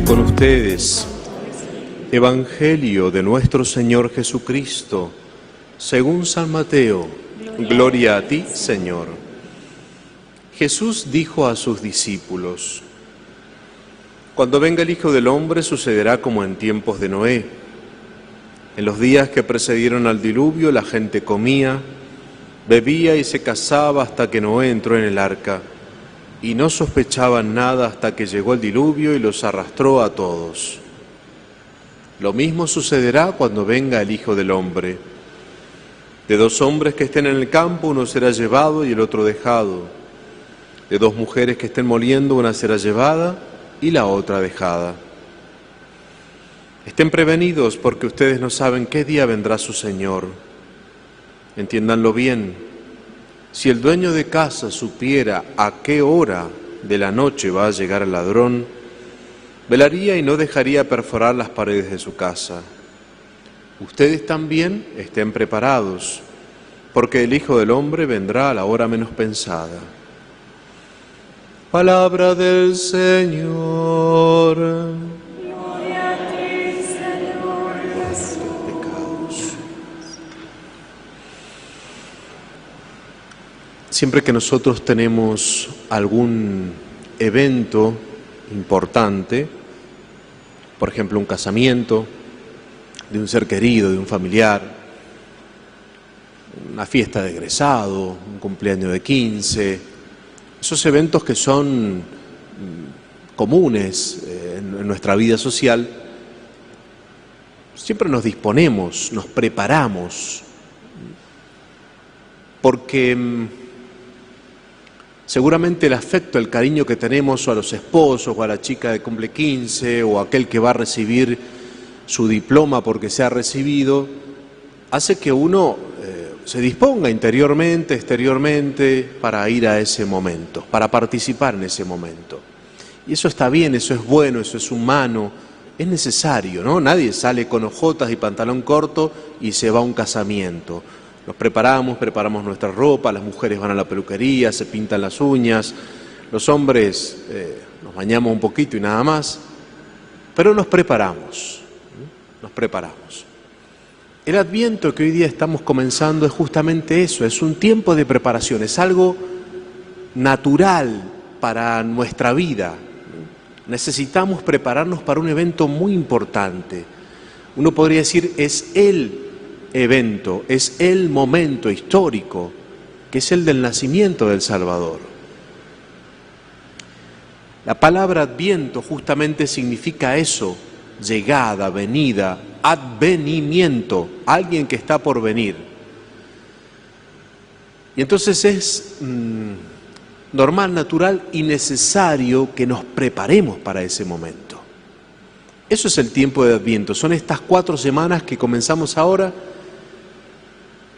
con ustedes. Evangelio de nuestro Señor Jesucristo, según San Mateo. Gloria a ti, Señor. Jesús dijo a sus discípulos, Cuando venga el Hijo del Hombre sucederá como en tiempos de Noé. En los días que precedieron al diluvio la gente comía, bebía y se casaba hasta que Noé entró en el arca y no sospechaban nada hasta que llegó el diluvio y los arrastró a todos. Lo mismo sucederá cuando venga el Hijo del Hombre. De dos hombres que estén en el campo, uno será llevado y el otro dejado. De dos mujeres que estén moliendo, una será llevada y la otra dejada. Estén prevenidos porque ustedes no saben qué día vendrá su Señor. Entiéndanlo bien si el dueño de casa supiera a qué hora de la noche va a llegar el ladrón, velaría y no dejaría perforar las paredes de su casa. Ustedes también estén preparados, porque el Hijo del Hombre vendrá a la hora menos pensada. Palabra del Señor. Siempre que nosotros tenemos algún evento importante, por ejemplo un casamiento de un ser querido, de un familiar, una fiesta de egresado, un cumpleaños de 15, esos eventos que son mm, comunes eh, en nuestra vida social, siempre nos disponemos, nos preparamos, porque mm, Seguramente el afecto, el cariño que tenemos a los esposos o a la chica de cumple 15 o aquel que va a recibir su diploma porque se ha recibido, hace que uno eh, se disponga interiormente, exteriormente, para ir a ese momento, para participar en ese momento. Y eso está bien, eso es bueno, eso es humano, es necesario, ¿no? Nadie sale con ojotas y pantalón corto y se va a un casamiento. Nos preparamos, preparamos nuestra ropa, las mujeres van a la peluquería, se pintan las uñas, los hombres eh, nos bañamos un poquito y nada más, pero nos preparamos, nos preparamos. El adviento que hoy día estamos comenzando es justamente eso, es un tiempo de preparación, es algo natural para nuestra vida. Necesitamos prepararnos para un evento muy importante. Uno podría decir, es el evento, es el momento histórico, que es el del nacimiento del Salvador. La palabra adviento justamente significa eso, llegada, venida, advenimiento, alguien que está por venir. Y entonces es mm, normal, natural y necesario que nos preparemos para ese momento. Eso es el tiempo de Adviento, son estas cuatro semanas que comenzamos ahora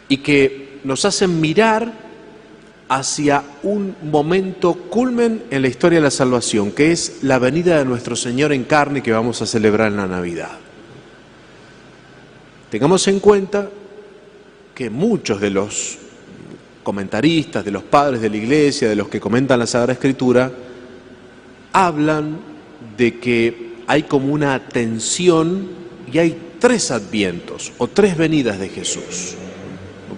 y que nos hacen mirar hacia un momento culmen en la historia de la salvación, que es la venida de nuestro Señor en carne que vamos a celebrar en la Navidad. Tengamos en cuenta que muchos de los comentaristas, de los padres de la iglesia, de los que comentan la Sagrada Escritura, hablan de que hay como una tensión y hay tres advientos o tres venidas de Jesús.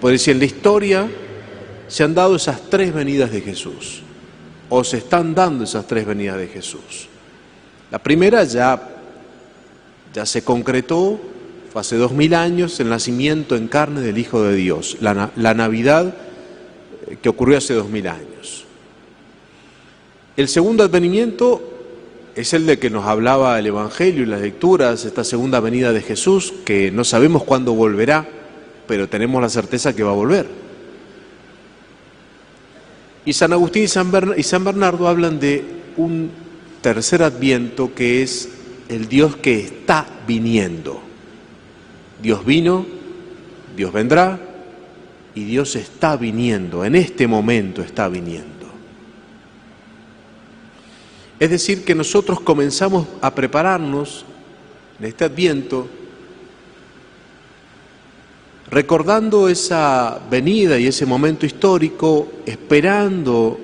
Puede decir, en la historia se han dado esas tres venidas de Jesús, o se están dando esas tres venidas de Jesús. La primera ya, ya se concretó, fue hace dos mil años, el nacimiento en carne del Hijo de Dios, la, la Navidad eh, que ocurrió hace dos mil años. El segundo advenimiento es el de que nos hablaba el Evangelio y las lecturas, esta segunda venida de Jesús, que no sabemos cuándo volverá pero tenemos la certeza que va a volver. Y San Agustín y San, Bernardo hablan de un tercer adviento que es el Dios que está viniendo. Dios vino, Dios vendrá y Dios está viniendo, en este momento está viniendo. Es decir, que nosotros comenzamos a prepararnos en este adviento recordando esa venida y ese momento histórico, esperando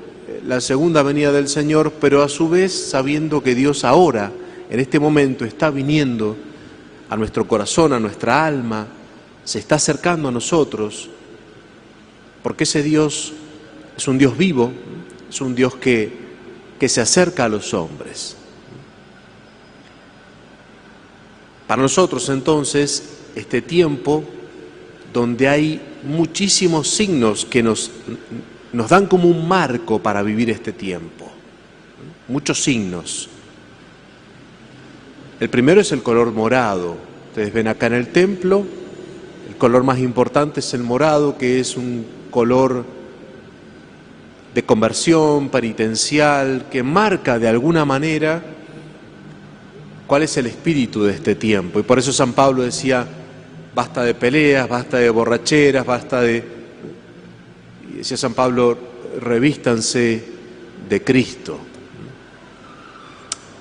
la segunda venida del Señor, pero a su vez sabiendo que Dios ahora en este momento está viniendo a nuestro corazón, a nuestra alma, se está acercando a nosotros, porque ese Dios es un Dios vivo, es un Dios que, que se acerca a los hombres. Para nosotros entonces, este tiempo donde hay muchísimos signos que nos, nos dan como un marco para vivir este tiempo, muchos signos. El primero es el color morado. Ustedes ven acá en el templo, el color más importante es el morado, que es un color de conversión penitencial, que marca de alguna manera cuál es el espíritu de este tiempo. Y por eso San Pablo decía, basta de peleas, basta de borracheras, basta de... Y decía San Pablo, revístanse de Cristo.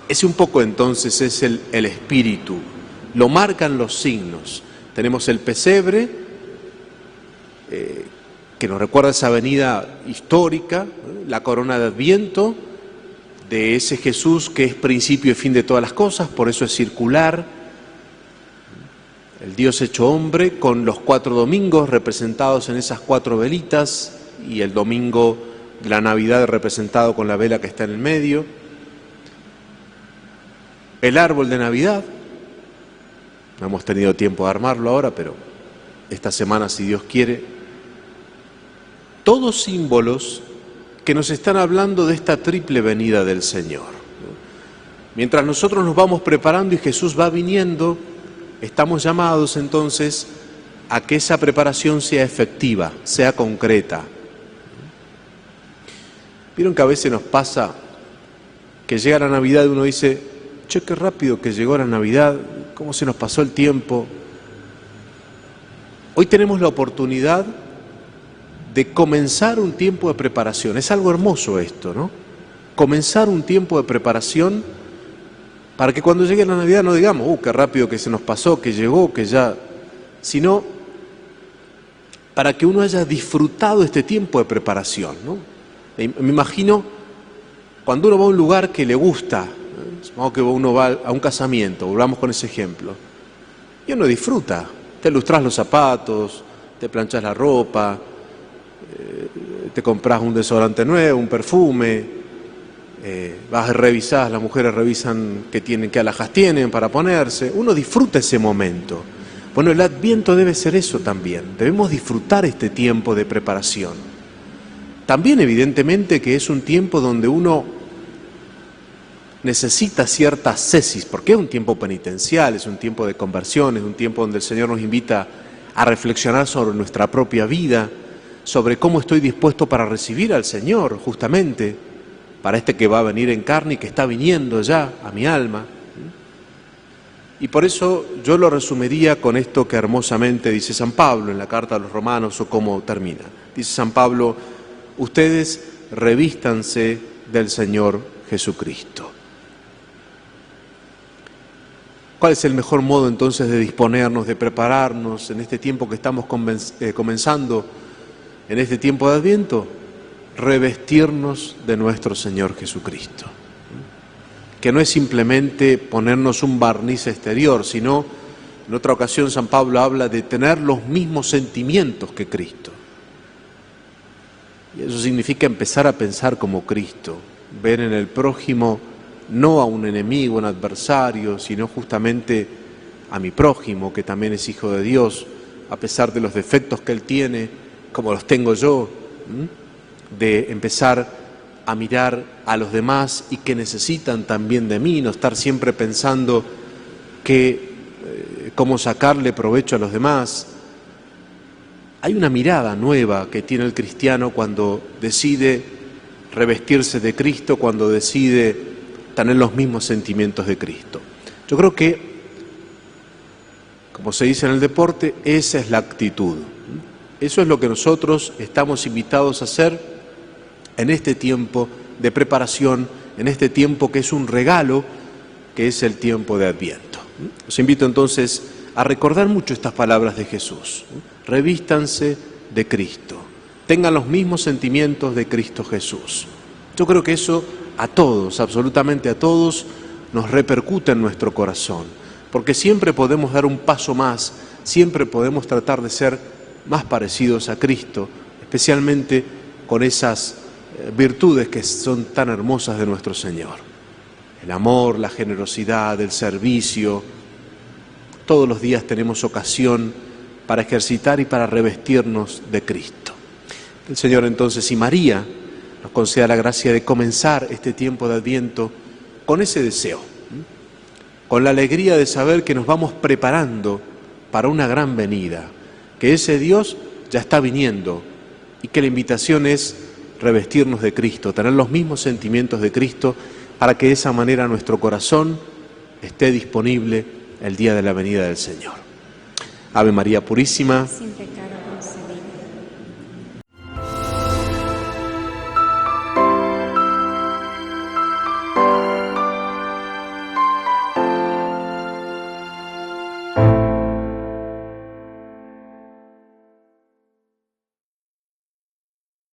Ese un poco entonces es el, espíritu, lo marcan los signos. Tenemos el pesebre, eh, que nos recuerda esa avenida histórica, la corona de Adviento, de ese Jesús que es principio y fin de todas las cosas, por eso es circular. El Dios hecho hombre con los cuatro domingos representados en esas cuatro velitas y el domingo de la Navidad representado con la vela que está en el medio. El árbol de Navidad, no hemos tenido tiempo de armarlo ahora, pero esta semana, si Dios quiere, todos símbolos que nos están hablando de esta triple venida del Señor. Mientras nosotros nos vamos preparando y Jesús va viniendo, estamos llamados entonces a que esa preparación sea efectiva, sea concreta. Vieron que a veces nos pasa que llega la Navidad y uno dice, che, qué rápido que llegó la Navidad, cómo se nos pasó el tiempo. Hoy tenemos la oportunidad de comenzar un tiempo de preparación. Es algo hermoso esto, ¿no? Comenzar un tiempo de preparación para que cuando llegue la Navidad no digamos, uh, qué rápido que se nos pasó, que llegó, que ya, sino para que uno haya disfrutado este tiempo de preparación, ¿no? Me imagino cuando uno va a un lugar que le gusta, supongamos que uno va a un casamiento, volvamos con ese ejemplo, y uno disfruta, te lustras los zapatos, te planchas la ropa, te compras un desodorante nuevo, un perfume, eh, vas a revisar, las mujeres revisan qué tienen, qué alhajas tienen para ponerse, uno disfruta ese momento. Bueno, el adviento debe ser eso también, debemos disfrutar este tiempo de preparación. También evidentemente que es un tiempo donde uno necesita cierta cesis, porque es un tiempo penitencial, es un tiempo de conversión, es un tiempo donde el Señor nos invita a reflexionar sobre nuestra propia vida, sobre cómo estoy dispuesto para recibir al Señor, justamente, para este que va a venir en carne y que está viniendo ya a mi alma. Y por eso yo lo resumiría con esto que hermosamente dice San Pablo en la carta a los romanos o cómo termina. Dice San Pablo, ustedes revístanse del Señor Jesucristo. ¿Cuál es el mejor modo entonces de disponernos, de prepararnos en este tiempo que estamos eh, comenzando? en este tiempo de Adviento, revestirnos de nuestro Señor Jesucristo. Que no es simplemente ponernos un barniz exterior, sino en otra ocasión San Pablo habla de tener los mismos sentimientos que Cristo. Y eso significa empezar a pensar como Cristo, ver en el prójimo no a un enemigo, un adversario, sino justamente a mi prójimo, que también es hijo de Dios, a pesar de los defectos que él tiene, como los tengo yo, de empezar a mirar a los demás y que necesitan también de mí, no estar siempre pensando que eh, cómo sacarle provecho a los demás. Hay una mirada nueva que tiene el cristiano cuando decide revestirse de Cristo, cuando decide tener los mismos sentimientos de Cristo. Yo creo que, como se dice en el deporte, esa es la actitud. Eso es lo que nosotros estamos invitados a hacer en este tiempo de preparación, en este tiempo que es un regalo, que es el tiempo de Adviento. Os invito entonces a recordar mucho estas palabras de Jesús. Revístanse de Cristo, tengan los mismos sentimientos de Cristo Jesús. Yo creo que eso a todos, absolutamente a todos, nos repercute en nuestro corazón, porque siempre podemos dar un paso más, siempre podemos tratar de ser más parecidos a Cristo, especialmente con esas virtudes que son tan hermosas de nuestro Señor. El amor, la generosidad, el servicio. Todos los días tenemos ocasión para ejercitar y para revestirnos de Cristo. El Señor entonces y María nos conceda la gracia de comenzar este tiempo de Adviento con ese deseo, con la alegría de saber que nos vamos preparando para una gran venida, que ese Dios ya está viniendo y que la invitación es revestirnos de Cristo, tener los mismos sentimientos de Cristo para que de esa manera nuestro corazón esté disponible el día de la venida del Señor. Ave María Purísima.